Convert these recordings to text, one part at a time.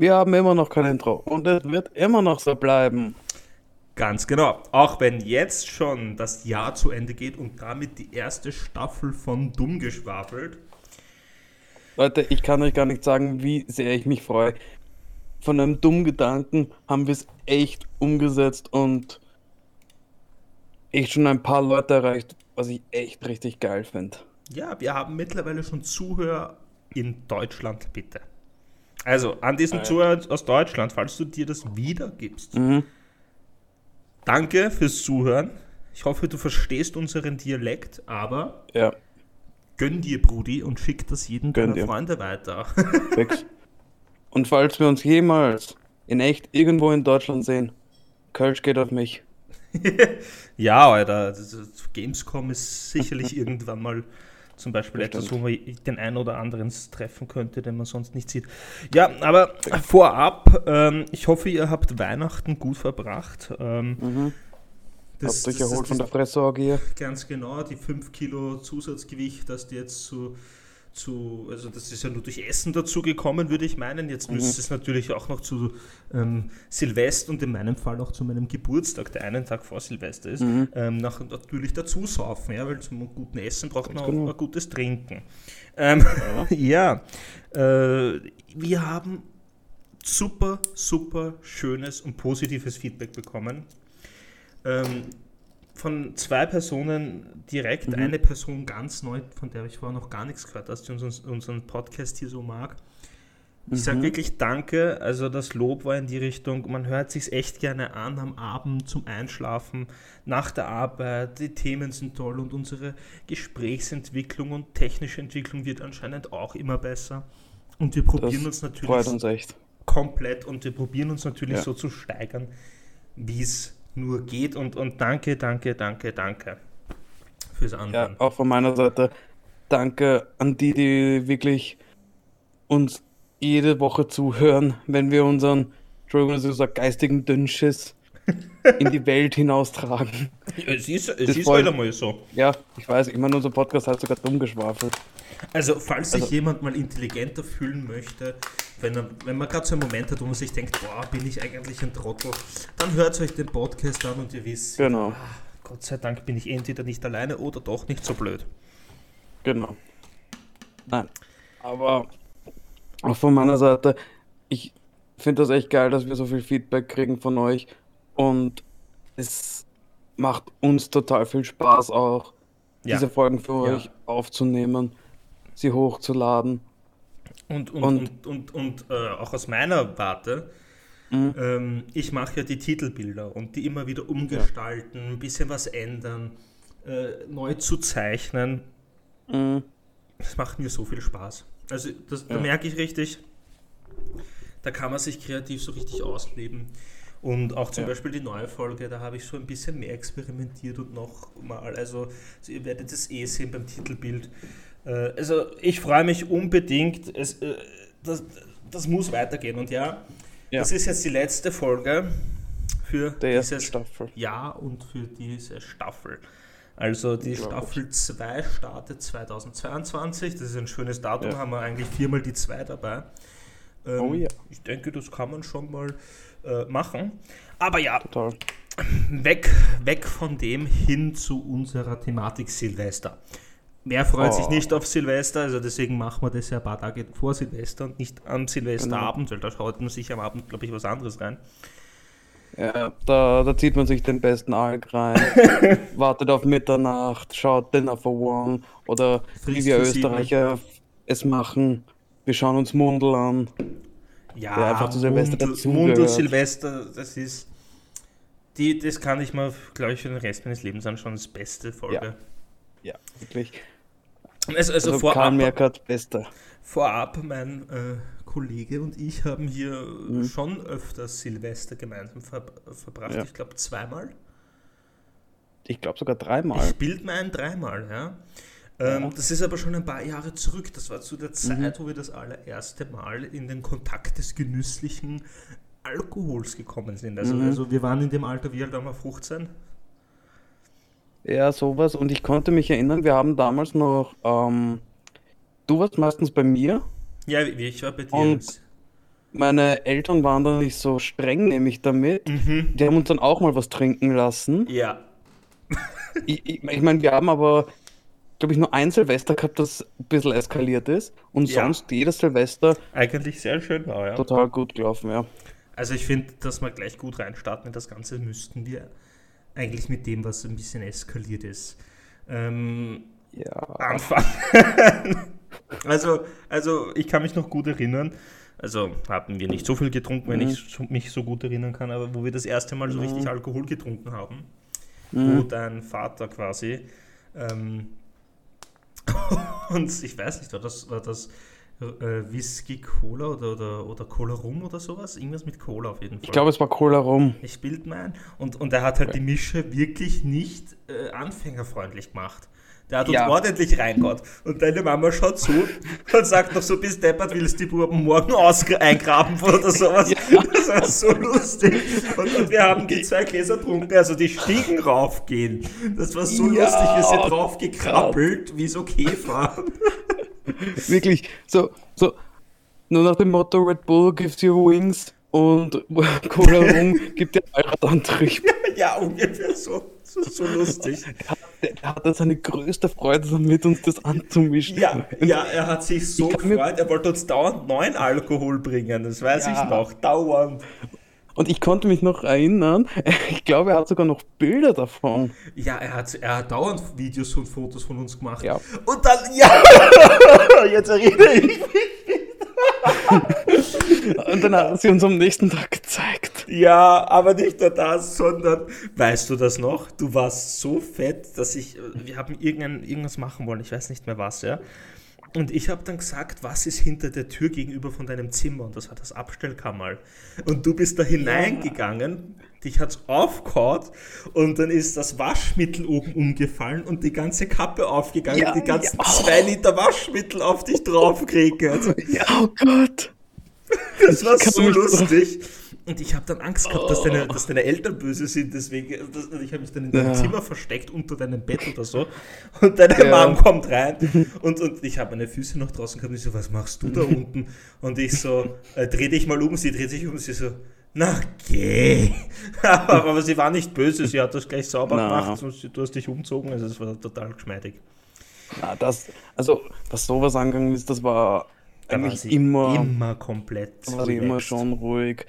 Wir haben immer noch kein Intro und es wird immer noch so bleiben. Ganz genau. Auch wenn jetzt schon das Jahr zu Ende geht und damit die erste Staffel von Dumm geschwafelt. Leute, ich kann euch gar nicht sagen, wie sehr ich mich freue. Von einem dummen Gedanken haben wir es echt umgesetzt und echt schon ein paar Leute erreicht, was ich echt richtig geil finde. Ja, wir haben mittlerweile schon Zuhörer in Deutschland, bitte. Also an diesen Zuhörer aus Deutschland, falls du dir das wiedergibst. Mhm. Danke fürs Zuhören. Ich hoffe, du verstehst unseren Dialekt, aber ja. gönn dir, Brudi, und schick das jedem deiner dir. Freunde weiter. und falls wir uns jemals in echt irgendwo in Deutschland sehen, Kölsch geht auf mich. ja, Alter, Gamescom ist sicherlich irgendwann mal zum Beispiel etwas, wo man den einen oder anderen treffen könnte, den man sonst nicht sieht. Ja, aber vorab, ähm, ich hoffe, ihr habt Weihnachten gut verbracht. Ähm, mhm. Das, habt euch erholt von der Fressorgie. Ganz genau, die 5 Kilo Zusatzgewicht, das die jetzt zu zu, also das ist ja nur durch Essen dazu gekommen, würde ich meinen. Jetzt mhm. müsste es natürlich auch noch zu ähm, Silvester und in meinem Fall auch zu meinem Geburtstag, der einen Tag vor Silvester ist, mhm. ähm, nach, natürlich dazu saufen, ja, weil zum guten Essen braucht man genau. auch ein gutes Trinken. Ähm, ja, ja äh, wir haben super, super schönes und positives Feedback bekommen. Ähm, von zwei Personen direkt, mhm. eine Person ganz neu, von der ich vorher noch gar nichts gehört habe, die unseren, unseren Podcast hier so mag. Ich mhm. sage wirklich Danke. Also das Lob war in die Richtung, man hört sich echt gerne an am Abend zum Einschlafen, nach der Arbeit. Die Themen sind toll und unsere Gesprächsentwicklung und technische Entwicklung wird anscheinend auch immer besser. Und wir probieren das uns natürlich uns komplett und wir probieren uns natürlich ja. so zu steigern, wie es nur geht. Und, und danke, danke, danke, danke fürs Anhören. Ja, auch von meiner Seite danke an die, die wirklich uns jede Woche zuhören, wenn wir unseren, Entschuldigung, so geistigen Dünnschiss in die Welt hinaustragen. es ist, es ist halt einmal so. Ja, ich weiß, ich meine, unser Podcast hat sogar dumm geschwafelt. Also, falls sich also, jemand mal intelligenter fühlen möchte, wenn, er, wenn man gerade so einen Moment hat, wo man sich denkt, boah, bin ich eigentlich ein Trottel, dann hört euch den Podcast an und ihr wisst, genau. Ah, Gott sei Dank bin ich entweder nicht alleine oder doch nicht so blöd. Genau. Nein. Aber auch von meiner Seite, ich finde das echt geil, dass wir so viel Feedback kriegen von euch und es macht uns total viel Spaß auch, ja. diese Folgen für ja. euch aufzunehmen, sie hochzuladen. Und, und, und, und, und, äh, auch aus meiner Warte, mhm. ähm, ich mache ja die Titelbilder und die immer wieder umgestalten, ein bisschen was ändern, äh, neu zu zeichnen. Mhm. Das macht mir so viel Spaß. Also das, ja. da merke ich richtig, da kann man sich kreativ so richtig ausleben. Und auch zum ja. Beispiel die neue Folge, da habe ich so ein bisschen mehr experimentiert und noch mal, also, also ihr werdet es eh sehen beim Titelbild. Äh, also ich freue mich unbedingt, es, äh, das, das muss weitergehen. Und ja, ja, das ist jetzt die letzte Folge für diese Staffel. Jahr und für diese Staffel. Also die Staffel 2 startet 2022. Das ist ein schönes Datum, ja. haben wir eigentlich viermal die 2 dabei. Ähm, oh ja. Ich denke, das kann man schon mal äh, machen. Aber ja, Total. Weg, weg von dem hin zu unserer Thematik Silvester. Wer freut oh. sich nicht auf Silvester? Also deswegen machen wir das ja ein paar Tage vor Silvester und nicht am Silvesterabend, genau. weil da schaut man sich am Abend, glaube ich, was anderes rein. Ja, da, da zieht man sich den besten Alk rein, wartet auf Mitternacht, schaut Dinner for One oder wie wir Österreicher es machen, wir schauen uns Mundel an. Ja, einfach zu Silvester Mundel Silvester, das ist, die, das kann ich mir, glaube ich, für den Rest meines Lebens anschauen, das beste Folge. Ja, ja wirklich. Also, also, also vorab, Merkert, bester. vorab, mein äh, Kollege und ich haben hier mhm. schon öfters Silvester gemeinsam ver verbracht. Ja. Ich glaube zweimal. Ich glaube sogar dreimal. Ich bild mir ein dreimal, ja. Ähm, ja. Das ist aber schon ein paar Jahre zurück. Das war zu der Zeit, mhm. wo wir das allererste Mal in den Kontakt des genüsslichen Alkohols gekommen sind. Also, mhm. also wir waren in dem Alter, wie alt waren wir, 15? Ja, sowas. Und ich konnte mich erinnern, wir haben damals noch, ähm, du warst meistens bei mir ja, ich war bei dir. Und, meine Eltern waren da nicht so streng, nämlich damit. Die haben uns dann auch mal was trinken lassen. Ja. Ich, ich, ich meine, wir haben aber, glaube ich, nur ein Silvester gehabt, das ein bisschen eskaliert ist. Und Ja. sonst jedes Silvester Eigentlich sehr schön war, ja. total gut gelaufen, ja. Also ich finde, dass wir gleich gut reinstarten in das Ganze müssten wir eigentlich mit dem, was ein bisschen eskaliert ist. Ähm, Ja. anfangen. also, also ich kann mich noch gut erinnern. Also haben wir nicht so viel getrunken, wenn ich so, mich so gut erinnern kann, aber wo wir das erste Mal so richtig Alkohol getrunken haben, wo dein Vater quasi ähm, und ich weiß nicht, war das, war das äh, Whisky Cola oder, oder, oder Cola Rum oder sowas? Irgendwas mit Cola auf jeden Fall. Ich glaube, es war Cola rum. Ich bild mir ein. Und, und er hat halt die Mische wirklich nicht äh, anfängerfreundlich gemacht. Der hat uns Ja. ordentlich reingehauen. Und deine Mama schaut zu und sagt noch so, bis deppert willst du die Buben morgen eingraben oder sowas. Das war so lustig. Und, und wir haben die zwei Gläser getrunken, also die Stiegen raufgehen. Das war so Ja, lustig, wir sind oh drauf gekrabbelt, wie so Käfer. Wirklich, so, so, nur nach dem Motto Red Bull gives you wings und Cola rum gibt dir Allradantrieb. ja, ungefähr so. So, so lustig. Der, hat- hatte seine größte Freude damit, uns das anzumischen. Ja, ja, er hat sich so gefreut, er wollte uns dauernd neuen Alkohol bringen, das weiß Ja. ich noch, dauernd. Und ich konnte mich noch erinnern, ich glaube, er hat sogar noch Bilder davon. Ja, er hat, er hat dauernd Videos und Fotos von uns gemacht. Ja. Und dann, ja, jetzt erinnere ich mich. Und dann hat sie uns am nächsten Tag gezeigt. Ja, aber nicht nur das, sondern, weißt du das noch? Du warst so fett, dass ich, wir haben irgendein, irgendwas machen wollen, ich weiß nicht mehr was, ja. Und ich habe dann gesagt, was ist hinter der Tür gegenüber von deinem Zimmer? Und das war das Abstellkammer. Und du bist da hineingegangen, dich hat's aufgehauen und dann ist das Waschmittel oben umgefallen und die ganze Kappe aufgegangen, Ja, die ganzen ja. zwei Liter Waschmittel auf dich draufkriegt. Also, Ja, oh Gott. das war so lustig. Und ich habe dann Angst gehabt, dass, deine, dass deine Eltern böse sind, deswegen, das, ich habe mich dann in deinem Ja. Zimmer versteckt, unter deinem Bett oder so. Und deine Ja. Mom kommt rein und, und ich habe meine Füße noch draußen gehabt und ich so, was machst du da unten? Und ich so, äh, dreh dich mal um, sie dreht sich um, sie so, na geh. aber, aber sie war nicht böse, sie hat das gleich sauber Na. gemacht und du hast dich umzogen, also es war total geschmeidig. Na, das, also, was sowas angegangen ist, das war Da war eigentlich sie immer, immer komplett war sie immer schon ruhig.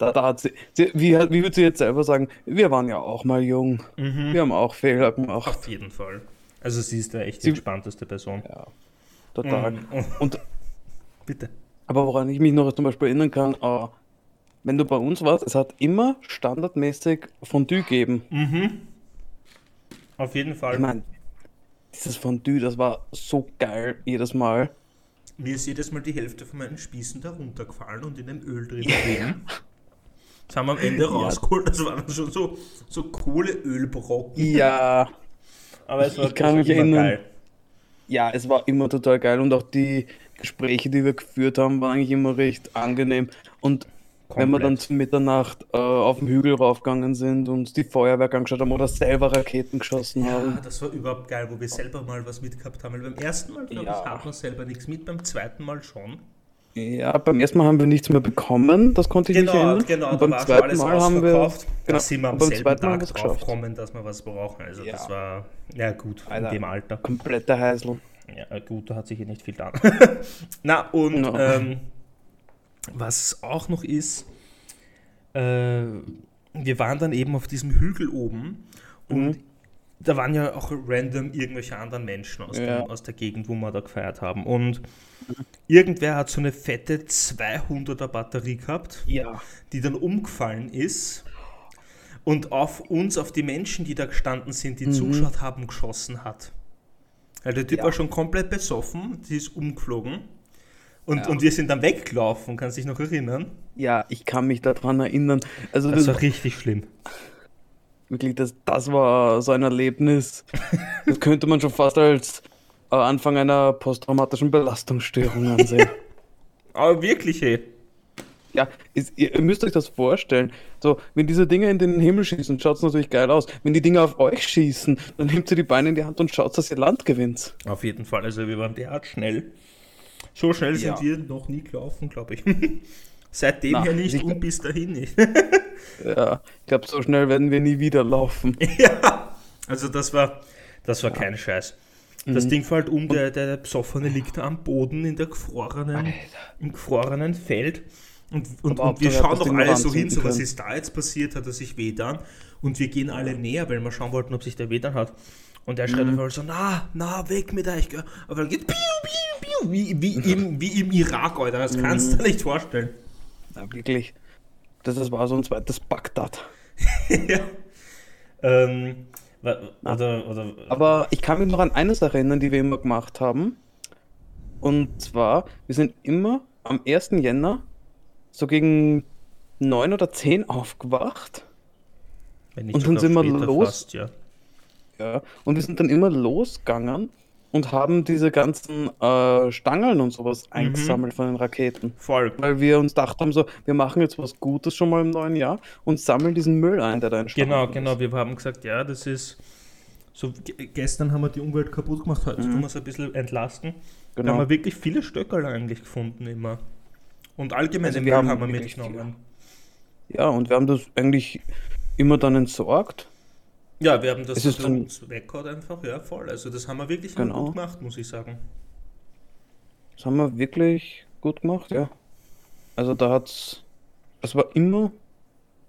Da, da hat sie, sie wie, wie würde sie jetzt selber sagen, wir waren ja auch mal jung. Mhm. Wir haben auch Fehler gemacht. Auf jeden Fall. Also sie ist da echt die Sie- entspannteste Person. Ja, total. Mhm. Und, Bitte. aber woran ich mich noch zum Beispiel erinnern kann, äh, wenn du bei uns warst, es hat immer standardmäßig Fondue gegeben. Mhm. Auf jeden Fall. Ich meine, dieses Fondue, das war so geil jedes Mal. Mir ist jedes Mal die Hälfte von meinen Spießen da runtergefallen und in dem Öl drin geblieben. Das haben wir am Ende rausgeholt. Das waren schon so, so Kohleölbrocken. Ja, Aber es war Ich kann mich erinnern. geil. ja, es war immer total geil und auch die Gespräche, die wir geführt haben, waren eigentlich immer recht angenehm. Und wenn wir dann Komplett. zu Mitternacht äh, auf den Hügel raufgegangen sind und die Feuerwerke angeschaut haben oder selber Raketen geschossen Ja, haben. das war überhaupt geil, wo wir selber mal was mitgehabt haben. Weil beim ersten Mal, glaube Ja. ich, hat man selber nichts mit, beim zweiten Mal schon. Ja, beim ersten Mal haben wir nichts mehr bekommen, das konnte ich Genau, mich erinnern. genau, und beim zweiten alles Mal haben wir. genau, sind wir am und beim selben zweiten Mal es geschafft. drauf gekommen, dass wir was brauchen. Also Ja. das war, ja gut, Alter. in dem Alter. Komplette Heisel. Ja, äh, gut, da hat sich eh nicht viel getan. Na, und No. ähm, was auch noch ist, äh, wir waren dann eben auf diesem Hügel oben und Mhm. Da waren ja auch random irgendwelche anderen Menschen aus, Ja. dem, aus der Gegend, wo wir da gefeiert haben. Und irgendwer hat so eine fette 200er Batterie gehabt, Ja. die dann umgefallen ist und auf uns, auf die Menschen, die da gestanden sind, die Mhm. zugeschaut haben, geschossen hat. Ja, der Typ Ja. war schon komplett besoffen, die ist umgeflogen. Und, Ja. und wir sind dann weggelaufen, kannst dich noch erinnern? Ja, ich kann mich daran erinnern. Also Das das, war richtig schlimm. Wirklich, das, das war so ein Erlebnis. Das könnte man schon fast als äh, Anfang einer posttraumatischen Belastungsstörung ansehen. Aber wirklich, ey. Ja, ist, ihr, müsst euch das vorstellen. So, wenn diese Dinge in den Himmel schießen, schaut es natürlich geil aus. Wenn die Dinge auf euch schießen, dann nehmt ihr die Beine in die Hand und schaut, dass ihr Land gewinnt. Auf jeden Fall, also wir waren derart schnell. So schnell sind Ja. wir noch nie gelaufen, glaube ich. Seitdem Na, her nicht und bis dahin nicht. Ja, ich glaube, so schnell werden wir nie wieder laufen. ja, also das war, das war kein Scheiß. Das Mhm. Ding fällt um, der, der Besoffene liegt da am Boden in der gefrorenen, im gefrorenen Feld. Und, und, Aber und wir schauen doch alle so hin, so was ist da jetzt passiert, hat er sich wehtan. Und wir gehen alle näher, weil wir schauen wollten, ob sich der wehtan hat. Und er Mhm. schreit auf einmal so, na, na, weg mit euch. Auf einmal geht piu, piu, piu, wie, wie, im, wie im Irak, Alter. Das kannst Mhm. du dir nicht vorstellen. Ja, wirklich. Das, das war so ein zweites Bagdad. ja. ähm, oder, oder, Aber ich kann mich noch an eines erinnern, die wir immer gemacht haben. Und zwar, wir sind immer am 1. Jänner so gegen 9 oder 10 aufgewacht. und dann sind wir los. Fast, ja. Ja, und wir sind dann immer losgegangen und haben diese ganzen äh, Stangeln und sowas Mhm. eingesammelt von den Raketen. Voll. Weil wir uns gedacht haben, so, wir machen jetzt was Gutes schon mal im neuen Jahr und sammeln diesen Müll ein, der da entstanden Genau, ist. genau. Wir haben gesagt, ja, das ist. So, ge- gestern haben wir die Umwelt kaputt gemacht, heute tun wir es ein bisschen entlasten. Da haben Genau. wir wirklich viele Stöckerl eigentlich gefunden immer. Und allgemein Also den wir Müll haben haben wir mitgenommen. Ja, und wir haben das eigentlich immer dann entsorgt. Ja, wir haben das Es dann- weggehauen einfach, ja, voll. Also das haben wir wirklich Genau. gut gemacht, muss ich sagen. Das haben wir wirklich gut gemacht, ja. Also da hat's. Das war immer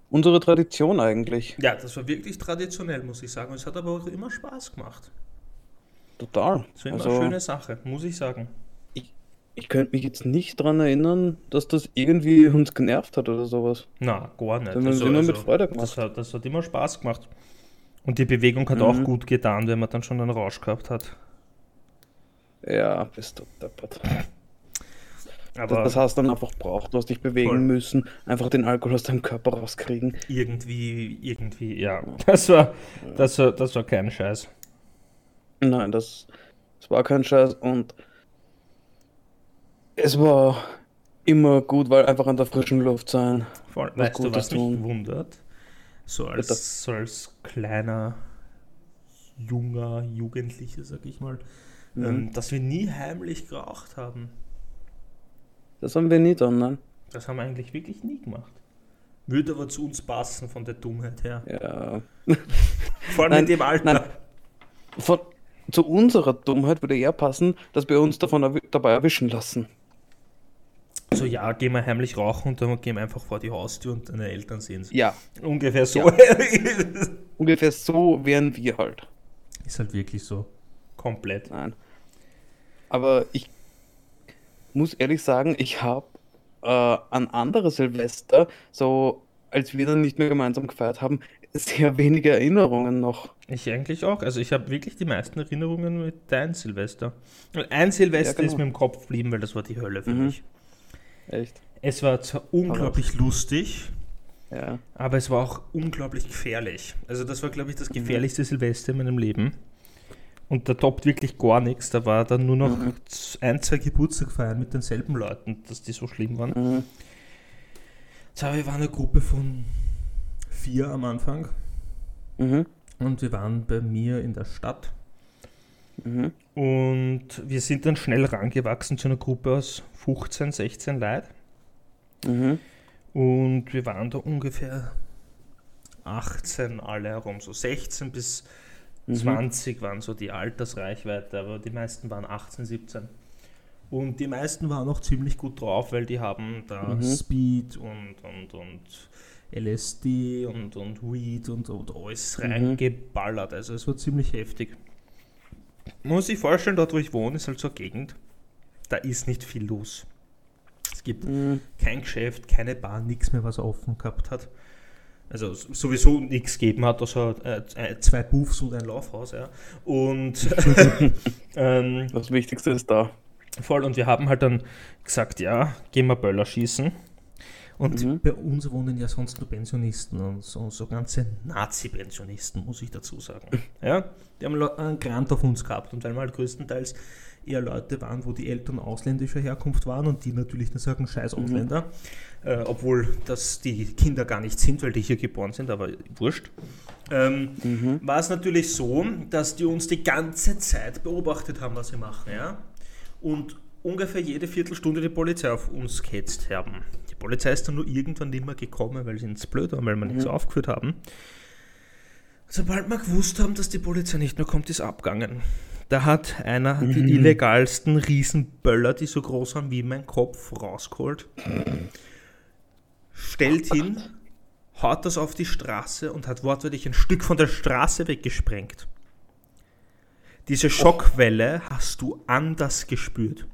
unsere Tradition eigentlich. Ja, das war wirklich traditionell, muss ich sagen. Es hat aber auch immer Spaß gemacht. Total. Das war immer Also, eine schöne Sache, muss ich sagen. ich könnte mich jetzt nicht dran erinnern, dass das irgendwie uns genervt hat oder sowas. Na, gar nicht. Das haben wir nur mit Freude gemacht. Das hat, das hat immer Spaß gemacht. Und die Bewegung hat auch Mhm. gut getan, wenn man dann schon einen Rausch gehabt hat. Ja, bist du deppert. Aber Das, das hast du dann einfach braucht. Du hast dich bewegen Voll. müssen, einfach den Alkohol aus deinem Körper rauskriegen. irgendwie, irgendwie, ja. Das war, das war, das war kein Scheiß. Nein, das, das war kein Scheiß und es war immer gut, weil einfach an der frischen Luft sein. Voll. Weißt du, was mich tun. wundert? So als, so als kleiner, junger Jugendlicher, sag ich mal, Mhm. ähm, dass wir nie heimlich geraucht haben. Das haben wir nie dann, nein. Das haben wir eigentlich wirklich nie gemacht. Würde aber zu uns passen von der Dummheit her. Ja. Vor allem Nein, in dem Alter. Nein, von, zu unserer Dummheit würde eher passen, dass wir uns davon erwi dabei erwischen lassen. So, ja, gehen wir heimlich rauchen und dann gehen wir einfach vor die Haustür und deine Eltern sehen es. Ja, Ungefähr so. ungefähr so wären wir halt. Ist halt wirklich so. Komplett. Nein. Aber ich muss ehrlich sagen, ich habe äh, an andere Silvester, so als wir dann nicht mehr gemeinsam gefeiert haben, sehr wenige Erinnerungen noch. Ich eigentlich auch. Also ich habe wirklich die meisten Erinnerungen mit deinem Silvester. Ein Silvester Ja, genau. ist mir im Kopf geblieben, weil das war die Hölle für Mhm. mich. Echt? Es war zwar unglaublich lustig, Ja. aber es war auch unglaublich gefährlich. Also das war, glaube ich, Mhm. das gefährlichste Silvester in meinem Leben. Und da toppt wirklich gar nichts. Da war dann nur noch Mhm. ein, zwei Geburtstag feiern mit denselben Leuten, dass die so schlimm waren. Mhm. So, wir waren eine Gruppe von vier am Anfang Mhm. und wir waren bei mir in der Stadt. Mhm. Und wir sind dann schnell rangewachsen zu einer Gruppe aus 15, 16 Leuten. Mhm. Und wir waren da ungefähr 18 alle herum. So 16 bis Mhm. 20 waren so die Altersreichweite, aber die meisten waren 18, 17. Und die meisten waren auch ziemlich gut drauf, weil die haben da Mhm. Speed und, und, und LSD und, und Weed und, und alles Mhm. reingeballert. Also es war ziemlich heftig. Man muss sich vorstellen, dort wo ich wohne, ist halt so eine Gegend, da ist nicht viel los. Es gibt Mhm. kein Geschäft, keine Bar, nichts mehr, was offen gehabt hat. Also sowieso nichts gegeben hat, außer äh, äh, zwei Buffs und ein Laufhaus. Ja. Und ähm, Das Wichtigste ist da. voll, und wir haben halt dann gesagt, ja, gehen wir Böller schießen. Und Mhm. bei uns wohnen ja sonst nur Pensionisten und so, so ganze Nazi-Pensionisten, muss ich dazu sagen. Ja, die haben einen Grant auf uns gehabt und weil wir halt größtenteils eher Leute waren, wo die Eltern ausländischer Herkunft waren und die natürlich dann sagen, scheiß Mhm. Ausländer, äh, obwohl das die Kinder gar nicht sind, weil die hier geboren sind, aber wurscht. Ähm, Mhm. war es natürlich so, dass die uns die ganze Zeit beobachtet haben, was wir machen, ja. Und ungefähr jede Viertelstunde die Polizei auf uns gehetzt haben. Die Polizei ist dann nur irgendwann nicht mehr gekommen, weil sie ins blöd waren, weil wir nichts aufgeführt haben. Sobald wir gewusst haben, dass die Polizei nicht mehr kommt, ist abgegangen. Da hat einer die illegalsten Riesenböller, die so groß waren wie mein Kopf, rausgeholt. Stellt hin, haut das auf die Straße und hat wortwörtlich ein Stück von der Straße weggesprengt. Diese Schockwelle hast du anders gespürt.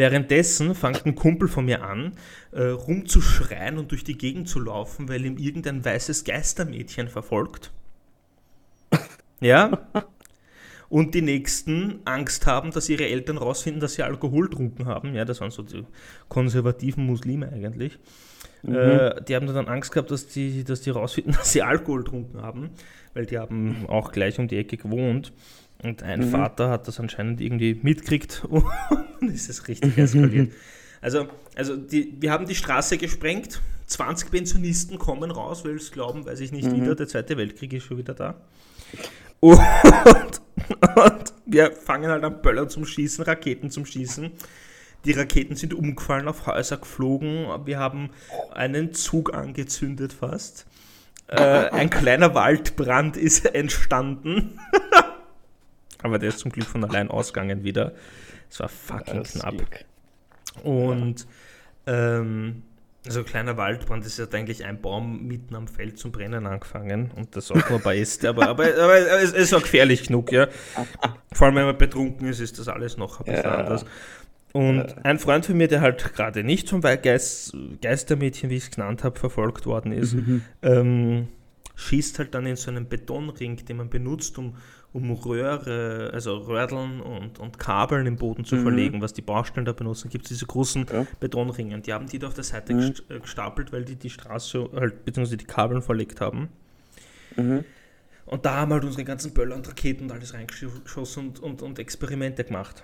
Währenddessen fängt ein Kumpel von mir an, äh, rumzuschreien und durch die Gegend zu laufen, weil ihm irgendein weißes Geistermädchen verfolgt. Ja. Und die nächsten Angst haben, dass ihre Eltern rausfinden, dass sie Alkohol trunken haben. Ja, das waren so die konservativen Muslime eigentlich. Äh, die haben dann Angst gehabt, dass die, dass die rausfinden, dass sie Alkohol getrunken haben, weil die haben auch gleich um die Ecke gewohnt. Und ein Vater hat das anscheinend irgendwie mitgekriegt und ist es richtig eskaliert. Also, also die, wir haben die Straße gesprengt, 20 Pensionisten kommen raus, weil sie glauben, weiß ich nicht wieder, der Zweite Weltkrieg ist schon wieder da. Und, und wir fangen halt an Böller zum Schießen, Raketen zum Schießen. Die Raketen sind umgefallen, auf Häuser geflogen. Wir haben einen Zug angezündet fast. Äh, ein kleiner Waldbrand ist entstanden. Aber der ist zum Glück von allein ausgegangen wieder. Es war fucking knapp. Und ähm, also kleiner Waldbrand ist ja eigentlich ein Baum mitten am Feld zum Brennen angefangen und das auch nur bei ist. Aber, aber, aber es ist auch gefährlich genug, ja. Vor allem wenn man betrunken ist, ist das alles noch ein bisschen Ja. anders. Und ein Freund von mir, der halt gerade nicht vom Geist, Geistermädchen, wie ich es genannt habe, verfolgt worden ist, ähm, schießt halt dann in so einen Betonring, den man benutzt, um, um Röhre, also Röhrdeln und, und Kabeln im Boden zu verlegen, was die Baustellen da benutzen, gibt es diese großen Ja. Betonringe. Und die haben die da auf der Seite gest äh, gestapelt, weil die die Straße halt, beziehungsweise die Kabeln verlegt haben. Mhm. Und da haben halt unsere ganzen Böller und Raketen und alles reingeschossen und, und, und Experimente gemacht.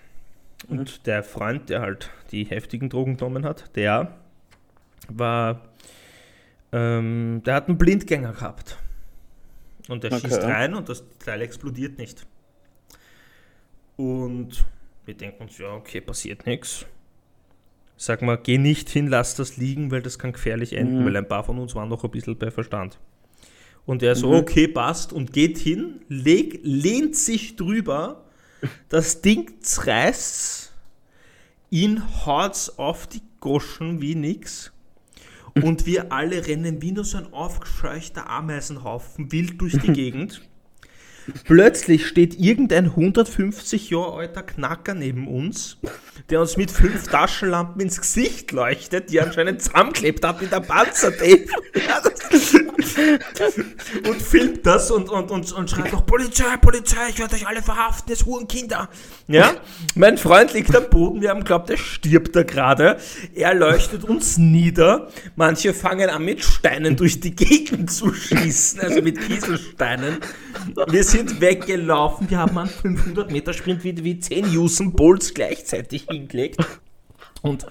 Und der Freund, der halt die heftigen Drogen genommen hat, der war, ähm, der hat einen Blindgänger gehabt. Und der Okay. schießt rein und das Teil explodiert nicht. Und wir denken uns, ja, okay, passiert nichts. Sag mal, geh nicht hin, lass das liegen, weil das kann gefährlich enden, weil ein paar von uns waren noch ein bisschen bei Verstand. Und er so, okay, passt, und geht hin, leg, lehnt sich drüber, das Ding reißt, ihn haut's auf die Goschen wie nix. Und wir alle rennen wie nur so ein aufgescheuchter Ameisenhaufen wild durch die Gegend. Plötzlich steht irgendein 150 Jahre alter Knacker neben uns, der uns mit fünf Taschenlampen ins Gesicht leuchtet, die er anscheinend zusammengeklebt hat mit der Panzertape. Und filmt das und, und, und, und schreit noch Polizei, Polizei, ich werde euch alle verhaften, ihr Hurenkinder. Ja? Mein Freund liegt am Boden, wir haben glaubt, er stirbt da gerade. Er leuchtet uns nieder. Manche fangen an mit Steinen durch die Gegend zu schießen, also mit Kieselsteinen. Wir sind weggelaufen, wir haben einen 500 Meter Sprint wie, wie 10 Usain Bolts gleichzeitig hingelegt. Und,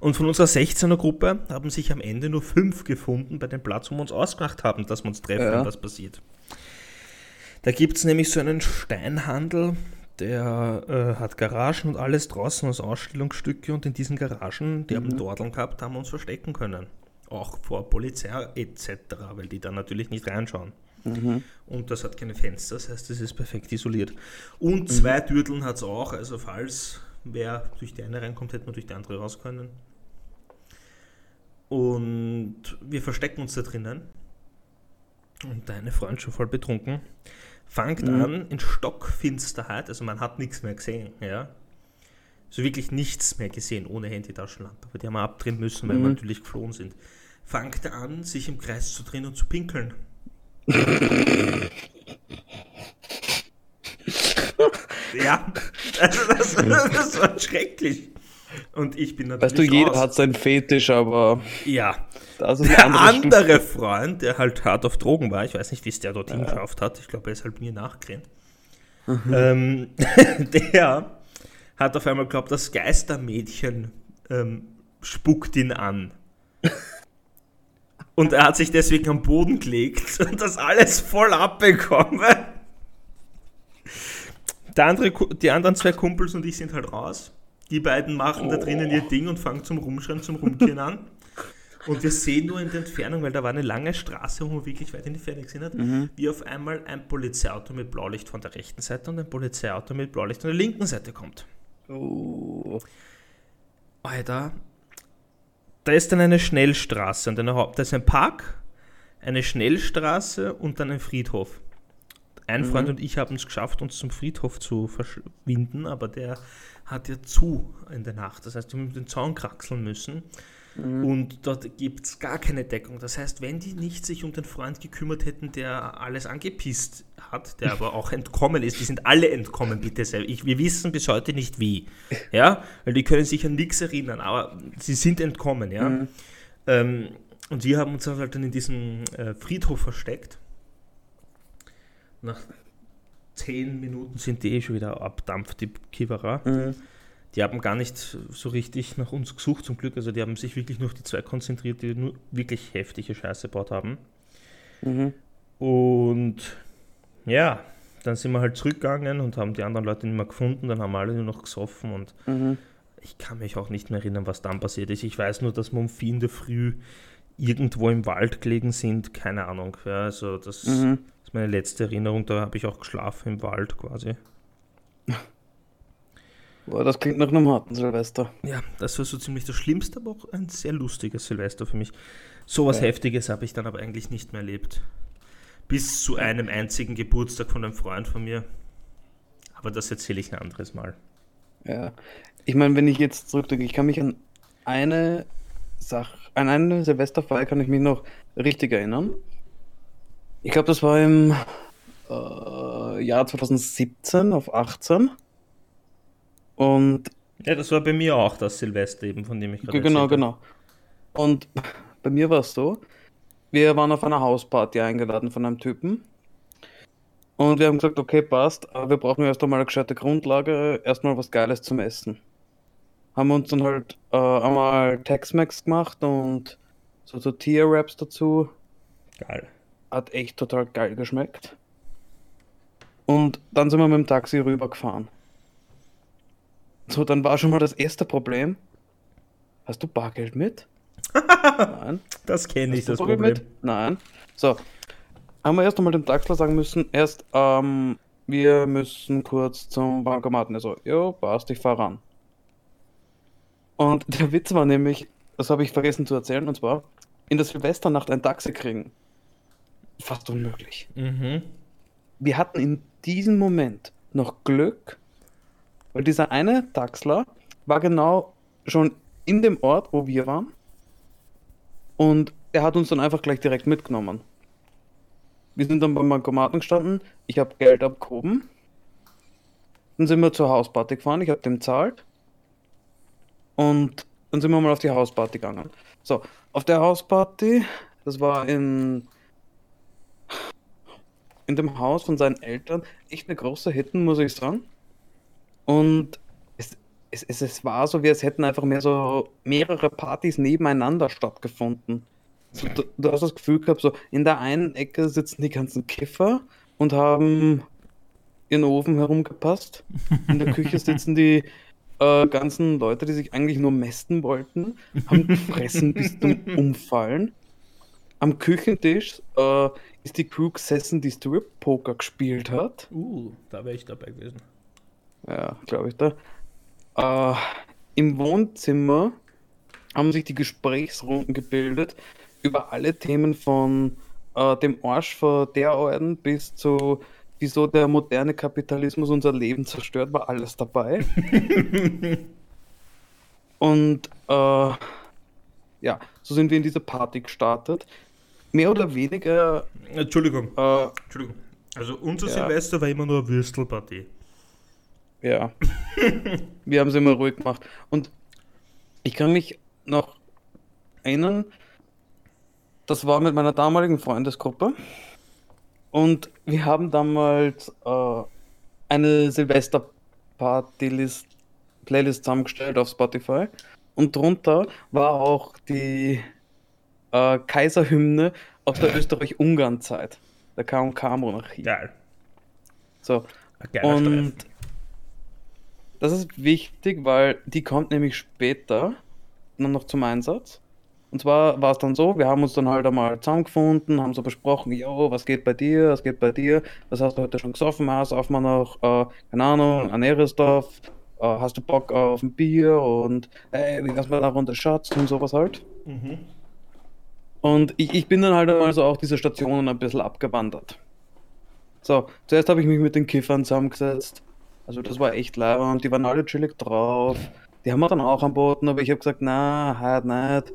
und von unserer 16er Gruppe haben sich am Ende nur fünf gefunden bei dem Platz, wo wir uns ausgemacht haben, dass wir uns treffen, Ja. wenn was passiert. Da gibt es nämlich so einen Steinhandel, der äh, hat Garagen und alles draußen als Ausstellungsstücke und in diesen Garagen, die haben Dorteln gehabt, haben wir uns verstecken können. Auch vor Polizei etc., weil die da natürlich nicht reinschauen. Und das hat keine Fenster, das heißt, es ist perfekt isoliert. Und zwei Türteln hat es auch, also falls wer durch die eine reinkommt, hätte man durch die andere raus können. Und wir verstecken uns da drinnen. Und deine Freund schon voll betrunken. Fangt an in Stockfinsterheit, also man hat nichts mehr gesehen, ja. So wirklich nichts mehr gesehen ohne Handy-Taschenlampe, aber die haben wir abdrehen müssen, weil wir natürlich geflohen sind. Fangt an, sich im Kreis zu drehen und zu pinkeln. ja, also das, das war schrecklich. Und ich bin natürlich. Weißt du, jeder raus. hat seinen Fetisch, aber Ja. das ist Der andere, andere Freund, der halt hart auf Drogen war, ich weiß nicht, wie es der dorthin geschafft hat, ich glaube, er ist halt mir nachgerannt. Ähm, der hat auf einmal geglaubt, das Geistermädchen ähm, spuckt ihn an. Und er hat sich deswegen am Boden gelegt und das alles voll abbekommen. der andere, die anderen zwei Kumpels und ich sind halt raus. Die beiden machen oh. da drinnen ihr Ding und fangen zum Rumschreien, zum Rumkehren an. Und wir sehen nur in der Entfernung, weil da war eine lange Straße, wo man wirklich weit in die Ferne gesehen hat, mhm. wie auf einmal ein Polizeiauto mit Blaulicht von der rechten Seite und ein Polizeiauto mit Blaulicht von der linken Seite kommt. Oh. Alter, da ist dann eine Schnellstraße und eine Haupt, da ist ein Park, eine Schnellstraße und dann ein Friedhof. Ein mhm. Freund und ich haben es geschafft, uns zum Friedhof zu verschwinden, aber der hat ja zu in der Nacht. Das heißt, wir haben den Zaun kraxeln müssen. Mhm. Und dort gibt es gar keine Deckung. Das heißt, wenn die nicht sich um den Freund gekümmert hätten, der alles angepisst hat, der aber auch entkommen ist, die sind alle entkommen, bitte sehr. Ich, wir wissen bis heute nicht wie. Ja, weil die können sich an nichts erinnern, aber sie sind entkommen, ja. Mhm. Ähm, und wir haben uns halt dann in diesem äh, Friedhof versteckt. Nach zehn Minuten sind die eh schon wieder abdampft, die Kivera. Mhm die haben gar nicht so richtig nach uns gesucht, zum Glück. Also die haben sich wirklich nur auf die zwei konzentriert, die nur wirklich heftige Scheiße gebaut haben. Mhm. Und ja, dann sind wir halt zurückgegangen und haben die anderen Leute nicht mehr gefunden. Dann haben alle nur noch gesoffen und mhm. ich kann mich auch nicht mehr erinnern, was dann passiert ist. Ich weiß nur, dass wir um vier in der Früh irgendwo im Wald gelegen sind. Keine Ahnung. Ja, also das mhm. ist meine letzte Erinnerung. Da habe ich auch geschlafen im Wald quasi. Boah, das klingt nach einem harten Silvester. Ja, das war so ziemlich das Schlimmste, aber auch ein sehr lustiges Silvester für mich. So was ja. Heftiges habe ich dann aber eigentlich nicht mehr erlebt. Bis zu einem einzigen Geburtstag von einem Freund von mir. Aber das erzähle ich ein anderes Mal. Ja, ich meine, wenn ich jetzt zurückdenke, ich kann mich an eine Sache, an eine Silvesterfeier kann ich mich noch richtig erinnern. Ich glaube, das war im äh, Jahr 2017 auf 18. Und ja, das war bei mir auch das Silvester eben, von dem ich gerade Genau, genau. Und bei mir war es so, wir waren auf einer Hausparty eingeladen von einem Typen. Und wir haben gesagt, okay, passt, aber wir brauchen erst einmal eine gescheite Grundlage, erstmal was Geiles zum Essen. Haben uns dann halt äh, einmal Tex-Mex gemacht und so Tortilla-Wraps dazu. Geil. Hat echt total geil geschmeckt. Und dann sind wir mit dem Taxi rübergefahren. So, dann war schon mal das erste Problem. Hast du Bargeld mit? Nein. Das kenne ich, das Problem. Mit? Nein. So, haben wir erst einmal dem Taxler sagen müssen, erst, ähm, wir müssen kurz zum Bankomaten. Also, jo, passt, ich fahr ran. Und der Witz war nämlich, das habe ich vergessen zu erzählen, und zwar, in der Silvesternacht ein Taxi kriegen. Fast unmöglich. Mhm. Wir hatten in diesem Moment noch Glück, weil dieser eine Taxler war genau schon in dem Ort, wo wir waren. Und er hat uns dann einfach gleich direkt mitgenommen. Wir sind dann beim Bankomaten gestanden. Ich habe Geld abgehoben. Dann sind wir zur Hausparty gefahren. Ich habe dem zahlt. Und dann sind wir mal auf die Hausparty gegangen. So, auf der Hausparty, das war in, in dem Haus von seinen Eltern, echt eine große Hitten, muss ich sagen. Und es, es, es, es war so, wie es hätten einfach mehr so mehrere Partys nebeneinander stattgefunden. So, du, du, hast das Gefühl gehabt, so in der einen Ecke sitzen die ganzen Kiffer und haben ihren Ofen herumgepasst. In der Küche sitzen die äh, ganzen Leute, die sich eigentlich nur mästen wollten, haben gefressen bis zum Umfallen. Am Küchentisch äh, ist die Crew gesessen, die Strip-Poker gespielt hat. Uh, da wäre ich dabei gewesen. Ja, glaube ich da. Äh, Im Wohnzimmer haben sich die Gesprächsrunden gebildet über alle Themen von äh, dem Arsch von der Orden bis zu wieso der moderne Kapitalismus unser Leben zerstört, war alles dabei. Und äh, ja, so sind wir in diese Party gestartet. Mehr oder weniger. Entschuldigung. Äh, Entschuldigung. Also unser ja. Silvester war immer nur eine Würstelparty. Ja. Wir haben es immer ruhig gemacht. Und ich kann mich noch erinnern, das war mit meiner damaligen Freundesgruppe. Und wir haben damals äh, eine Silvester-Party-Playlist zusammengestellt auf Spotify. Und drunter war auch die äh, Kaiserhymne aus der Österreich-Ungarn-Zeit, der K&K-Monarchie. Geil. So. Und das ist wichtig, weil die kommt nämlich später dann noch zum Einsatz. Und zwar war es dann so, wir haben uns dann halt einmal zusammengefunden, haben so besprochen, jo, was geht bei dir, was geht bei dir, was hast du heute schon gesoffen, hast auf mal noch, äh, keine Ahnung, ein Ehresdorf, äh, hast du Bock auf ein Bier und ey, wie kannst du da runter Schatz und sowas halt. Mhm. Und ich, ich bin dann halt einmal so auch diese Stationen ein bisschen abgewandert. So, zuerst habe ich mich mit den Kiffern zusammengesetzt. Also das war echt leibend und die waren alle chillig drauf. Die haben wir dann auch anboten, aber ich habe gesagt, na, halt nicht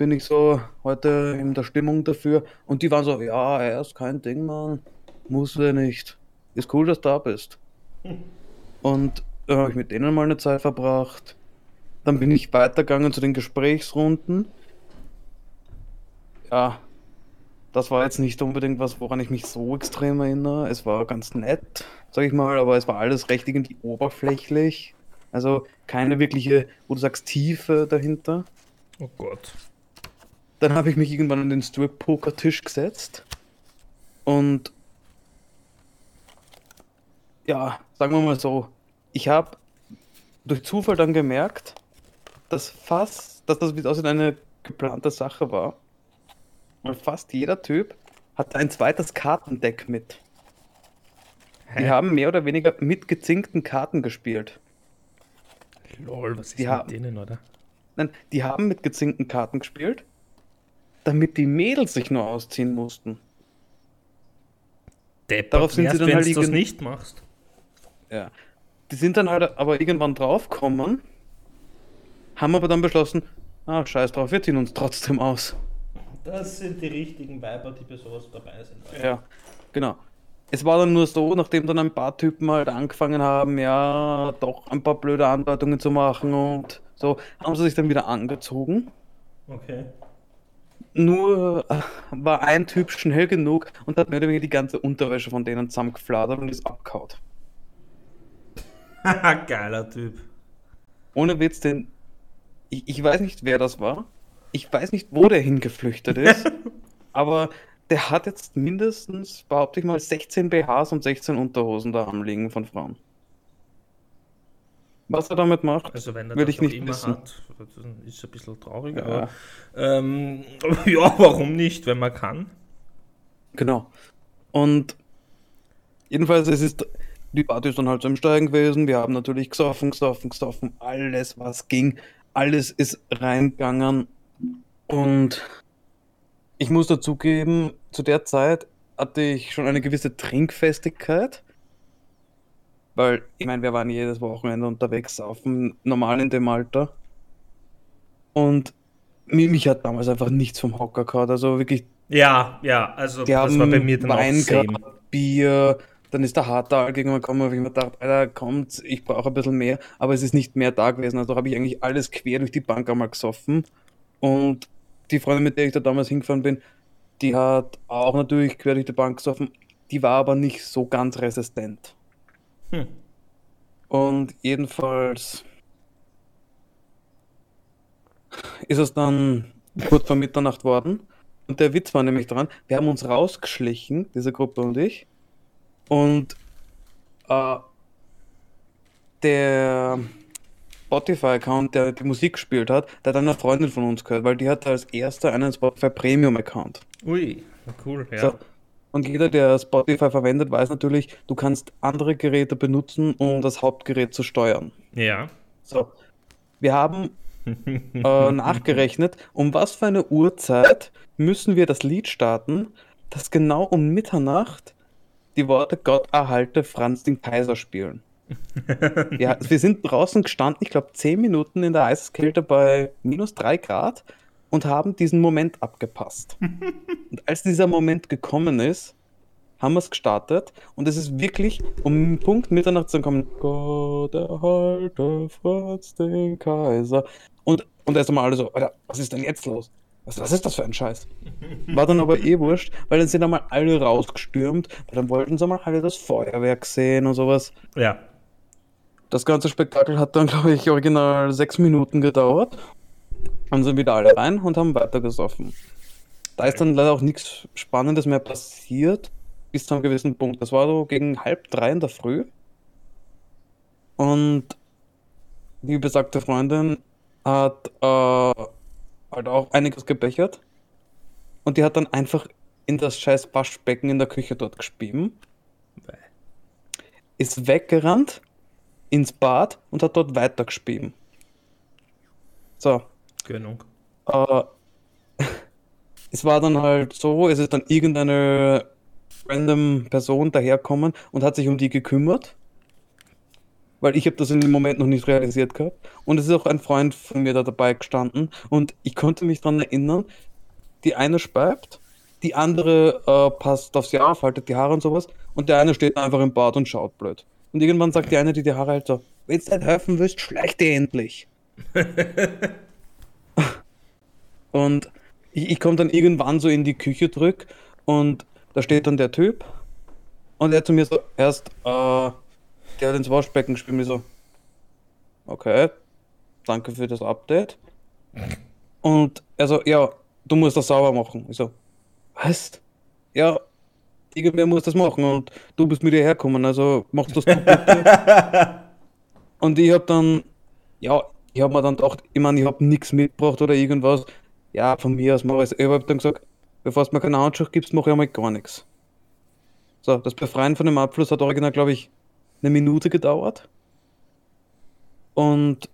bin ich so heute in der Stimmung dafür. Und die waren so, ja, er ist kein Ding, Mann. Muss er nicht. Ist cool, dass du da bist. Und da habe ich mit denen mal eine Zeit verbracht. Dann bin ich weitergegangen zu den Gesprächsrunden. Ja, das war jetzt nicht unbedingt was, woran ich mich so extrem erinnere. Es war ganz nett, sag ich mal, aber es war alles recht irgendwie oberflächlich. Also keine wirkliche, wo du sagst, Tiefe dahinter. Oh Gott. Dann habe ich mich irgendwann an den Strip-Poker-Tisch gesetzt und ja, sagen wir mal so, ich habe durch Zufall dann gemerkt, dass fast, dass das aus eine geplante Sache war. Weil fast jeder Typ hat ein zweites Kartendeck mit. Hä? Die haben mehr oder weniger mit gezinkten Karten gespielt. Lol, was ist die mit haben, denen, oder? Nein, die haben mit gezinkten Karten gespielt damit die Mädels sich nur ausziehen mussten. Deppert Darauf sind sie dann halt das nicht machst. Ja. Die sind dann halt aber irgendwann draufgekommen, haben aber dann beschlossen, ah, scheiß drauf, wir ziehen uns trotzdem aus. Das sind die richtigen Weiber, die bei sowas dabei sind. Also. Ja, genau. Es war dann nur so, nachdem dann ein paar Typen halt angefangen haben, ja, doch ein paar blöde Andeutungen zu machen und so, haben sie sich dann wieder angezogen. Okay nur äh, war ein Typ schnell genug und hat mehr oder weniger die ganze Unterwäsche von denen zusammengefladert und ist abgehaut. Geiler Typ. Ohne Witz, denn ich, ich weiß nicht, wer das war. Ich weiß nicht, wo der hingeflüchtet ist. aber der hat jetzt mindestens, behaupte ich mal, 16 BHs und 16 Unterhosen da am liegen von Frauen. Was er damit macht, also wenn er will ich nicht wissen. Hat, ist ein bisschen traurig, ja. aber ähm, ja, warum nicht, wenn man kann? Genau. Und jedenfalls, es ist, die Party ist dann halt so im Steigen gewesen. Wir haben natürlich gesoffen, gesoffen, gesoffen, alles was ging, alles ist reingegangen. Und ich muss dazugeben, zu der Zeit hatte ich schon eine gewisse Trinkfestigkeit. Weil, ich meine, wir waren jedes Wochenende unterwegs auf dem normal in dem Alter. Und mich hat damals einfach nichts vom Hocker gehabt. Also wirklich. Ja, ja, also die das war bei mir dann Wein auch Bier, dann ist der Hartal gekommen, habe ich mir gedacht, Alter, kommt, ich brauche ein bisschen mehr, aber es ist nicht mehr da gewesen. Also habe ich eigentlich alles quer durch die Bank einmal gesoffen. Und die Freundin, mit der ich da damals hingefahren bin, die hat auch natürlich quer durch die Bank gesoffen. Die war aber nicht so ganz resistent. Hm. Und jedenfalls ist es dann kurz vor Mitternacht worden. Und der Witz war nämlich dran, wir haben uns rausgeschlichen, diese Gruppe und ich. Und äh, der Spotify-Account, der die Musik gespielt hat, der hat eine Freundin von uns gehört, weil die hatte als erster einen Spotify Premium-Account. Ui, cool, ja. So, und jeder, der Spotify verwendet, weiß natürlich, du kannst andere Geräte benutzen, um das Hauptgerät zu steuern. Ja. So. Wir haben äh, nachgerechnet, um was für eine Uhrzeit müssen wir das Lied starten, das genau um Mitternacht die Worte Gott erhalte Franz den Kaiser spielen. Ja, wir sind draußen gestanden, ich glaube 10 Minuten in der Eiskälte bei minus 3 Grad und haben diesen Moment abgepasst. und als dieser Moment gekommen ist, haben wir es gestartet und es ist wirklich um Punkt Mitternacht zu kommen, Gott erhalte Franz den Kaiser. Und, und erst einmal alle so, Alter, was ist denn jetzt los? Was, was ist das für ein Scheiß? War dann aber eh wurscht, weil dann sind einmal alle rausgestürmt, weil dann wollten sie mal alle das Feuerwerk sehen und sowas. Ja. Das ganze Spektakel hat dann, glaube ich, original sechs Minuten gedauert. Dann sind wieder alle rein und haben weitergesoffen. Da ist dann leider auch nichts Spannendes mehr passiert, bis zu einem gewissen Punkt. Das war so gegen halb drei in der Früh. Und die besagte Freundin hat äh, halt auch einiges gebechert. Und die hat dann einfach in das scheiß Waschbecken in der Küche dort gespieben. Ist weggerannt ins Bad und hat dort weiter gespieben. So. Gönnung. Äh, es war dann halt so, es ist dann irgendeine random Person daherkommen und hat sich um die gekümmert. Weil ich habe das in dem Moment noch nicht realisiert gehabt. Und es ist auch ein Freund von mir da dabei gestanden. Und ich konnte mich daran erinnern, die eine speibt, die andere äh, passt aufs Jahr, faltet die Haare und sowas. Und der eine steht einfach im Bad und schaut blöd. Und irgendwann sagt die eine, die die Haare halt so, wenn du nicht helfen willst, schleich dir endlich. und ich, ich komme dann irgendwann so in die Küche zurück und da steht dann der Typ und er zu mir so, erst, äh, der hat ins Waschbecken gespielt. Ich so, okay, danke für das Update. Und er so, ja, du musst das sauber machen. Ich so, was? Ja, irgendwer muss das machen und du bist mit dir herkommen, also machst das du bitte. und ich hab dann, ja, ich hab mir dann gedacht, ich meine, ich hab nichts mitgebracht oder irgendwas. Ja, von mir aus mache ich Ich hab dann gesagt, bevor du mir keinen Anschluss gibst, mache ich einmal gar nichts. So, das Befreien von dem Abfluss hat original, glaube ich, eine Minute gedauert. Und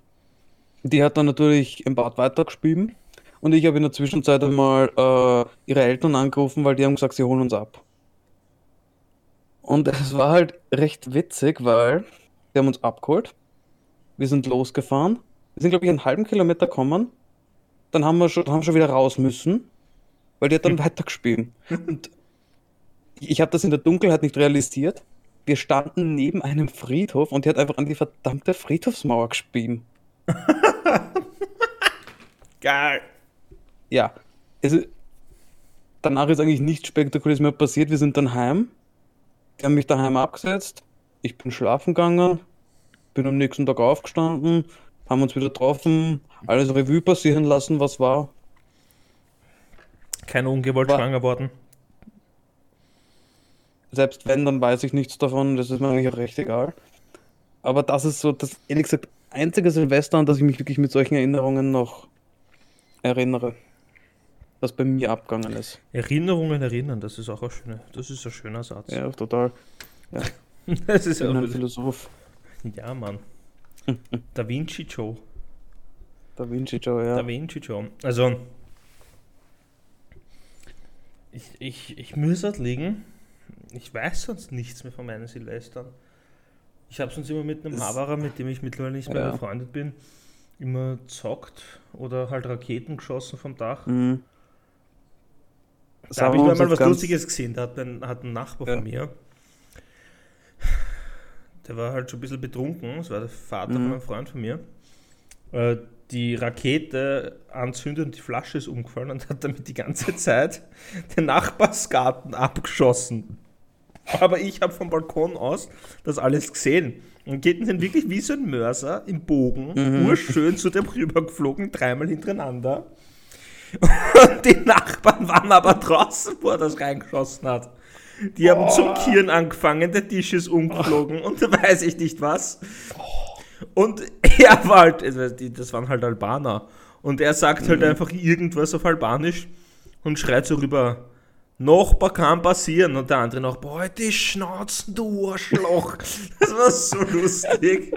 die hat dann natürlich im Bad weitergespielt. Und ich habe in der Zwischenzeit einmal äh, ihre Eltern angerufen, weil die haben gesagt, sie holen uns ab. Und es war halt recht witzig, weil die haben uns abgeholt. Wir sind losgefahren. Wir sind, glaube ich, einen halben Kilometer gekommen. Dann haben wir schon, haben schon wieder raus müssen, weil die hat dann weitergespielt. Und ich habe das in der Dunkelheit nicht realisiert. Wir standen neben einem Friedhof und die hat einfach an die verdammte Friedhofsmauer gespielt. Geil. Ja. Also, danach ist eigentlich nichts Spektakuläres mehr passiert. Wir sind dann heim. Die haben mich daheim abgesetzt. Ich bin schlafen gegangen. Bin am nächsten Tag aufgestanden. Haben uns wieder getroffen. Alles Revue passieren lassen, was war. Keine ungewollt War- schwanger worden. Selbst wenn, dann weiß ich nichts davon. Das ist mir eigentlich auch recht egal. Aber das ist so das, ehrlich gesagt, einzige Silvester, an das ich mich wirklich mit solchen Erinnerungen noch erinnere. Was bei mir abgegangen ist. Erinnerungen erinnern, das ist auch ein schöner, das ist ein schöner Satz. Ja, total. Das ist ein ja, Philosoph. ja, Mann. Da Vinci Joe. Da Vinci Joe, ja. Da Vinci Joe. Also, ich, ich, ich muss halt liegen. Ich weiß sonst nichts mehr von meinen Silvestern. Ich habe sonst immer mit einem Haberer, mit dem ich mittlerweile nicht mehr Ja. befreundet bin, immer zockt oder halt Raketen geschossen vom Dach. Mhm. Da habe ich mal was Lustiges gesehen. Da hat ein, hat ein Nachbar Ja. von mir, der war halt schon ein bisschen betrunken, das war der Vater Mhm. von einem Freund von mir, äh, die Rakete anzündet und die Flasche ist umgefallen und hat damit die ganze Zeit den Nachbarsgarten abgeschossen. Aber ich habe vom Balkon aus das alles gesehen. Und geht dann wirklich wie so ein Mörser im Bogen, Mhm. urschön zu dem rübergeflogen, dreimal hintereinander. Und die Nachbarn waren aber draußen, wo er das reingeschossen hat. Die haben zum Kieren angefangen, der Tisch ist umgeflogen und da weiß ich nicht was. Und er war halt, das waren halt Albaner. Und er sagt halt einfach irgendwas auf Albanisch und schreit so rüber, Nachbar kann passieren. Und der andere noch, boah, die Schnauzen, du Arschloch. Das war so lustig.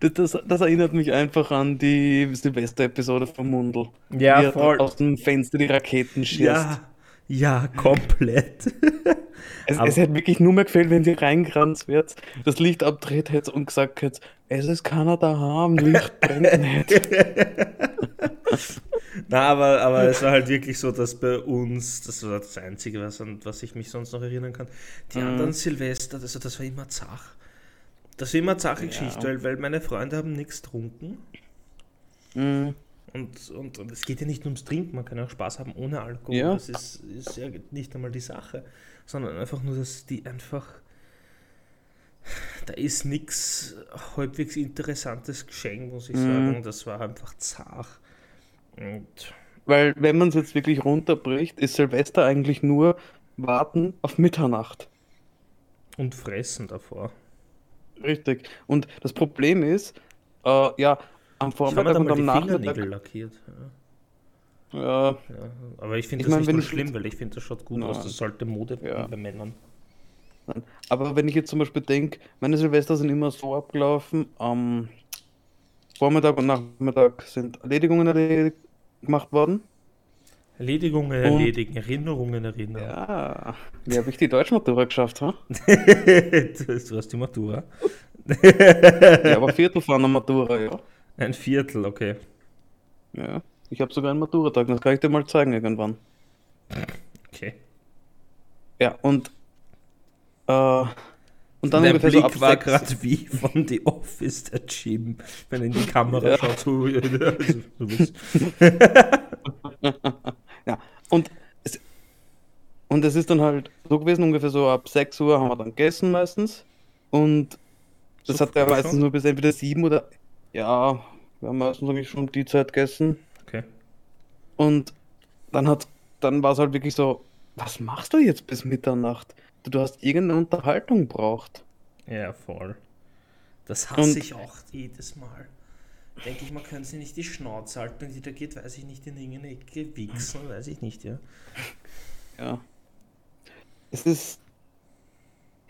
Das, das, das erinnert mich einfach an die Silvester-Episode vom Mundel. Ja, Wie voll. aus dem Fenster die Raketen schießt. Ja, ja, komplett. es, es hätte wirklich nur mehr gefehlt, wenn sie reingerannt wird, das Licht abdreht hätte und gesagt hätte, es ist keiner daheim, Licht brennt nicht. Na, aber, aber es war halt wirklich so, dass bei uns, das war das Einzige, was, an was ich mich sonst noch erinnern kann, die Mhm. anderen Silvester, also das war immer zach. Das war immer zache Geschichte, weil, weil meine Freunde haben nichts getrunken. Mhm. Und, und, und es geht ja nicht nur ums Trinken, man kann ja auch Spaß haben ohne Alkohol. Ja. Das ist, ist ja nicht einmal die Sache, sondern einfach nur, dass die einfach. Da ist nichts halbwegs interessantes Geschenk, muss ich Mhm. sagen. Das war einfach zach. Und Weil, wenn man es jetzt wirklich runterbricht, ist Silvester eigentlich nur warten auf Mitternacht. Und fressen davor. Richtig. Und das Problem ist, äh, ja, am Vormittag und am Nachmittag. Lackiert. Ja. Ja, Ja, aber ich finde das mein, nicht ich schlimm, weil ich finde, das schaut gut Nein. aus. Das sollte Mode Ja. werden bei Männern. aber wenn ich jetzt zum Beispiel denke, meine Silvester sind immer so abgelaufen, am Vormittag und Nachmittag sind Erledigungen erledigt, gemacht worden. Erledigungen Und- erledigen, Erinnerungen erinnern. Ja, wie habe ich die Deutschmatura geschafft, ha? du hast die Matura. Ja, aber Viertel vor einer Matura, ja. Ein Viertel, okay. Ja, ich habe sogar einen Maturatag, das kann ich dir mal zeigen irgendwann. Okay. Ja, und äh, und dann ungefähr Blick so war gerade wie von The Office, der Jim, wenn er in die Kamera Ja. schaut. So, also, du bist, Ja, und es, und es ist dann halt so gewesen, ungefähr so ab 6 Uhr haben wir dann gegessen meistens. Und das So hat früh meistens schon? nur bis entweder 7 oder. Ja, wir haben meistens eigentlich schon um die Zeit gegessen. okay. Und dann hat, dann war es halt wirklich so, was machst du jetzt bis Mitternacht? Du, du hast irgendeine Unterhaltung braucht. Ja, voll. Das hasse Und- ich auch jedes Mal. Denke ich, man kann sie nicht die Schnauze halten, wenn die da geht, weiß ich nicht, in irgendeine Ecke wichsen, weiß ich nicht, ja. Ja. Es ist.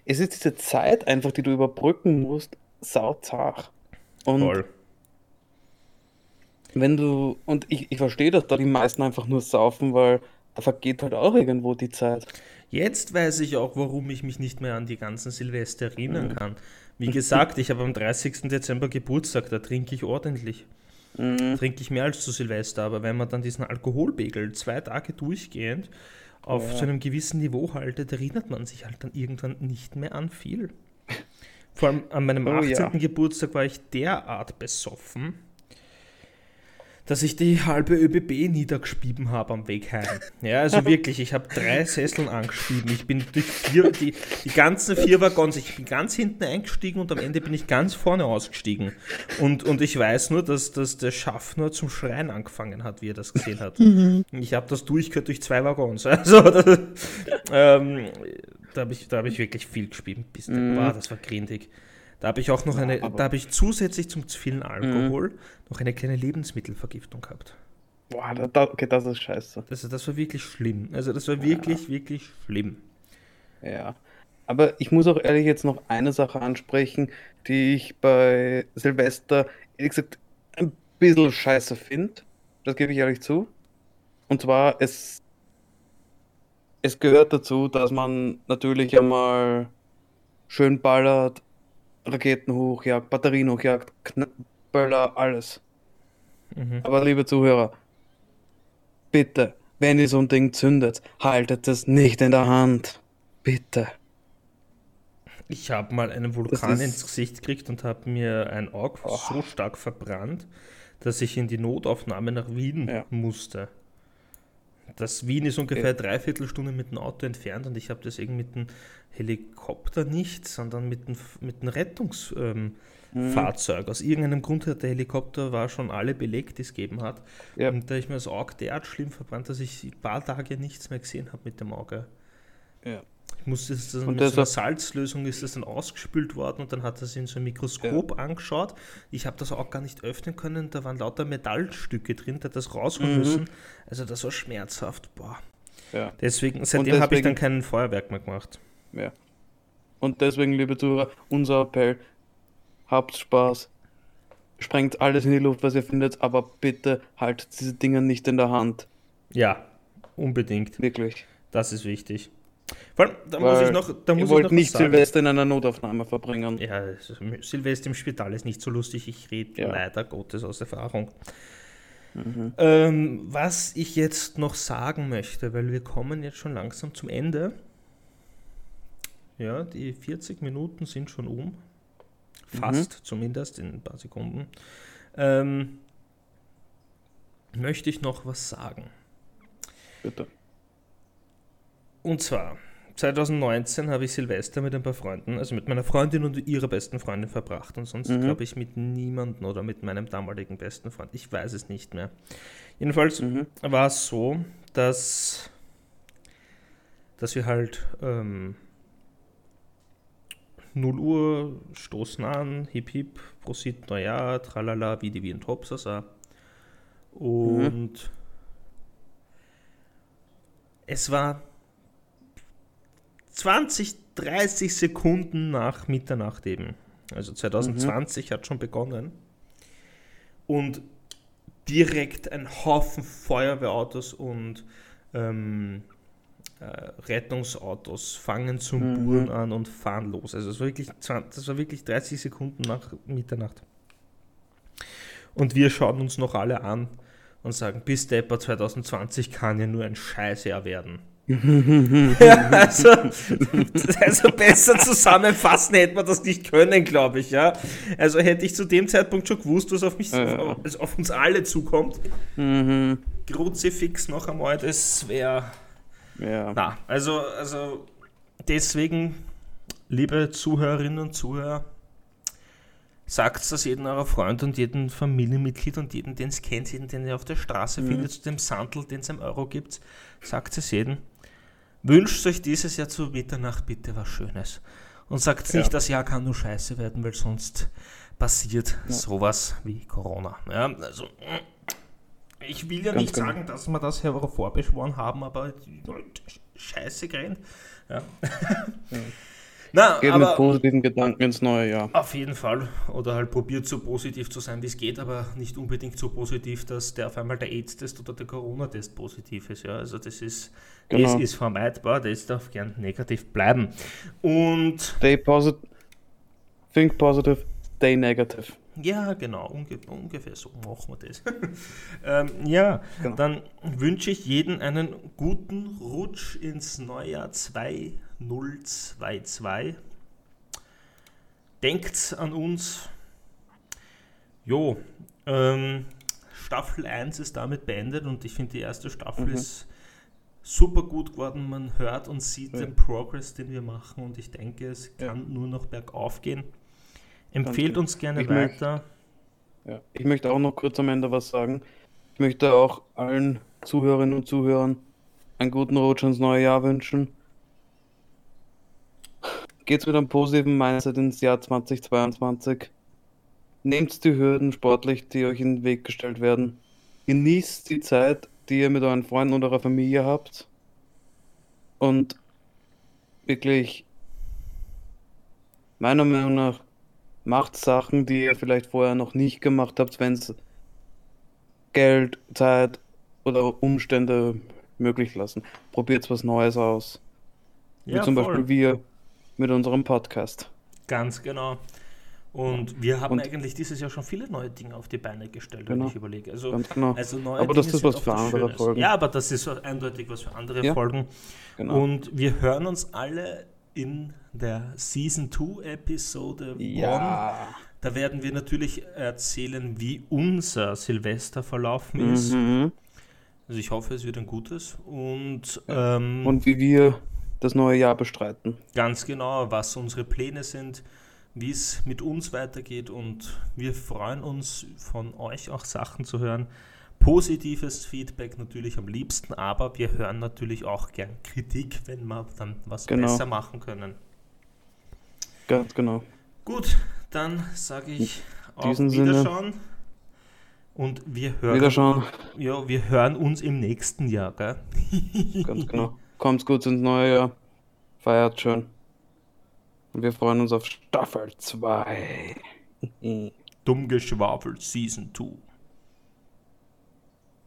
Es ist diese Zeit einfach, die du überbrücken musst, sauzart. Und Voll. wenn du. Und ich, ich verstehe, dass da die meisten einfach nur saufen, weil da vergeht halt auch irgendwo die Zeit. Jetzt weiß ich auch, warum ich mich nicht mehr an die ganzen Silvester erinnern kann. Wie gesagt, ich habe am 30. Dezember Geburtstag, da trinke ich ordentlich. Mhm. Trinke ich mehr als zu Silvester, aber wenn man dann diesen Alkoholpegel zwei Tage durchgehend auf Ja. so einem gewissen Niveau haltet, erinnert man sich halt dann irgendwann nicht mehr an viel. Vor allem an meinem Oh 18. ja. Geburtstag war ich derart besoffen, dass ich die halbe ÖBB niedergespieben habe am Weg heim. Ja, also wirklich, ich habe drei Sesseln angeschrieben. Ich bin durch vier, die, die ganzen vier Waggons, ich bin ganz hinten eingestiegen und am Ende bin ich ganz vorne ausgestiegen. Und, und ich weiß nur, dass, dass der Schaffner zum Schreien angefangen hat, wie er das gesehen hat. Ich habe das durchgehört durch zwei Waggons. Also, das, ähm, da habe ich, da hab ich wirklich viel gespielt. Bis, Mhm. wow, das war grindig. Da habe ich auch noch eine, da habe ich zusätzlich zum zu vielen Alkohol noch eine kleine Lebensmittelvergiftung gehabt. Boah, da, okay, das ist scheiße. Das, das war wirklich schlimm. Also das war wirklich, wirklich schlimm. Ja. Aber ich muss auch ehrlich jetzt noch eine Sache ansprechen, die ich bei Silvester, ehrlich gesagt, ein bisschen scheiße finde. Das gebe ich ehrlich zu. Und zwar, es, es gehört dazu, dass man natürlich einmal schön ballert, Raketen hochjagt, Batterien hochjagt, Kn Böller, alles. Mhm. Aber liebe Zuhörer, bitte, wenn ihr so ein Ding zündet, haltet es nicht in der Hand. Bitte. Ich habe mal einen Vulkan ins Gesicht gekriegt und habe mir ein Auge Oh. so stark verbrannt, dass ich in die Notaufnahme nach Wien Ja. musste. Das Wien ist ungefähr dreiviertel Stunde mit dem Auto entfernt und ich habe das irgendwie mit dem Helikopter nicht, sondern mit dem, mit dem Rettungsfahrzeug. Ähm, Mhm. Aus irgendeinem Grund hat der Helikopter war schon alle belegt, die es gegeben hat. Ja. Und da ich mir das Auge derart schlimm verbrannt, dass ich ein paar Tage nichts mehr gesehen habe mit dem Auge. Ja. Musste es dann Und mit so einer Salzlösung ist das dann ausgespült worden und dann hat er es in so einem Mikroskop angeschaut. Ich habe das auch gar nicht öffnen können, da waren lauter Metallstücke drin, der hat das rausholen Mhm. müssen. Also das war schmerzhaft. Boah. Ja. Deswegen, seitdem habe ich dann kein Feuerwerk mehr gemacht. Ja. Und deswegen, liebe Zuhörer, unser Appell, habt Spaß, sprengt alles in die Luft, was ihr findet, aber bitte haltet diese Dinger nicht in der Hand. Ja, unbedingt. Wirklich. Das ist wichtig. Vor allem, da muss ich noch, da muss ich noch nicht sagen. Silvester in einer Notaufnahme verbringen. Ja, also Silvester im Spital ist nicht so lustig. Ich rede Ja. leider Gottes aus Erfahrung. Mhm. Ähm, was ich jetzt noch sagen möchte, weil wir kommen jetzt schon langsam zum Ende. Ja, die 40 Minuten sind schon um. Fast zumindest in ein paar Sekunden. Ähm, möchte ich noch was sagen. Bitte. Und zwar, 2019 habe ich Silvester mit ein paar Freunden, also mit meiner Freundin und ihrer besten Freundin verbracht und sonst Mhm. glaube ich mit niemandem oder mit meinem damaligen besten Freund. Ich weiß es nicht mehr. Jedenfalls Mhm. war es so, dass, dass wir halt ähm, 0 Uhr, stoßen an, hip hip, Prosit, Neujahr, tralala, wie die wie ein Topsasa. Und mhm. es war 20, 30 Sekunden nach Mitternacht eben. Also 2020 mhm. hat schon begonnen. Und direkt ein Haufen Feuerwehrautos und ähm, äh, Rettungsautos fangen zum mhm. Buren an und fahren los. Also das war, wirklich 20, das war wirklich 30 Sekunden nach Mitternacht. Und wir schauen uns noch alle an und sagen, bis Depper 2020 kann ja nur ein Scheißjahr werden. ja, also, also besser zusammenfassen hätte man das nicht können, glaube ich, ja. Also hätte ich zu dem Zeitpunkt schon gewusst, was auf mich, ja. auf, auf, uns alle zukommt. Mhm. Kruzifix noch einmal, das wäre. Ja. Na, also, also deswegen, liebe Zuhörerinnen und Zuhörer, sagt das jedem eurer Freund und jedem Familienmitglied und jedem, den es kennt, jeden, den ihr auf der Straße mhm. findet, zu dem Sandel, den es im Euro gibt, sagt es jedem Wünscht euch dieses Jahr zu Mitternacht bitte was Schönes. Und sagt ja. nicht, das Jahr kann nur scheiße werden, weil sonst passiert ja. sowas wie Corona. Ja, also, ich will ja Ganz nicht genau. sagen, dass wir das hervorbeschworen haben, aber scheiße gerannt. Ja. Na, geht aber, mit positiven Gedanken ins neue Jahr. Auf jeden Fall. Oder halt probiert so positiv zu sein, wie es geht, aber nicht unbedingt so positiv, dass der auf einmal der AIDS-Test oder der Corona-Test positiv ist. Ja, also das ist, genau. das ist vermeidbar, das darf gern negativ bleiben. Und. Stay positive. Think positive, stay negative. Ja, genau, unge ungefähr so machen wir das. ähm, ja, genau. dann wünsche ich jedem einen guten Rutsch ins Neujahr 2 022. Denkt an uns. Jo, ähm, Staffel 1 ist damit beendet und ich finde die erste Staffel mhm. ist super gut geworden. Man hört und sieht ja. den Progress, den wir machen und ich denke, es kann ja. nur noch bergauf gehen. Empfehlt uns gerne ich weiter. Möchte, ja. Ich möchte auch noch kurz am Ende was sagen. Ich möchte auch allen Zuhörerinnen und Zuhörern einen guten Rutsch ins neue Jahr wünschen geht's mit einem positiven Mindset ins Jahr 2022. Nehmt die Hürden sportlich, die euch in den Weg gestellt werden. Genießt die Zeit, die ihr mit euren Freunden und eurer Familie habt. Und wirklich, meiner Meinung nach, macht Sachen, die ihr vielleicht vorher noch nicht gemacht habt, wenn es Geld, Zeit oder Umstände möglich lassen. Probiert was Neues aus. Ja, Wie zum voll. Beispiel wir mit unserem Podcast. Ganz genau. Und wir haben und eigentlich dieses Jahr schon viele neue Dinge auf die Beine gestellt, genau. wenn ich überlege. Also, genau. also neue aber Dinge das ist was für andere. Folgen. Ja, aber das ist eindeutig was für andere ja. Folgen. Genau. Und wir hören uns alle in der Season 2 Episode ja. Da werden wir natürlich erzählen, wie unser Silvester verlaufen ist. Mhm. Also ich hoffe, es wird ein gutes. Und, ähm, und wie wir das neue Jahr bestreiten. Ganz genau, was unsere Pläne sind, wie es mit uns weitergeht und wir freuen uns von euch auch Sachen zu hören. Positives Feedback natürlich am liebsten, aber wir hören natürlich auch gern Kritik, wenn wir dann was genau. besser machen können. Ganz genau. Gut, dann sage ich auf Wiederschauen. Sinne. Und wir hören, Wiederschauen. Ja, wir hören uns im nächsten Jahr, gell? Ganz genau. Kommt gut ins neue Jahr. Feiert schön. Und wir freuen uns auf Staffel 2. Dummgeschwafelt Season 2.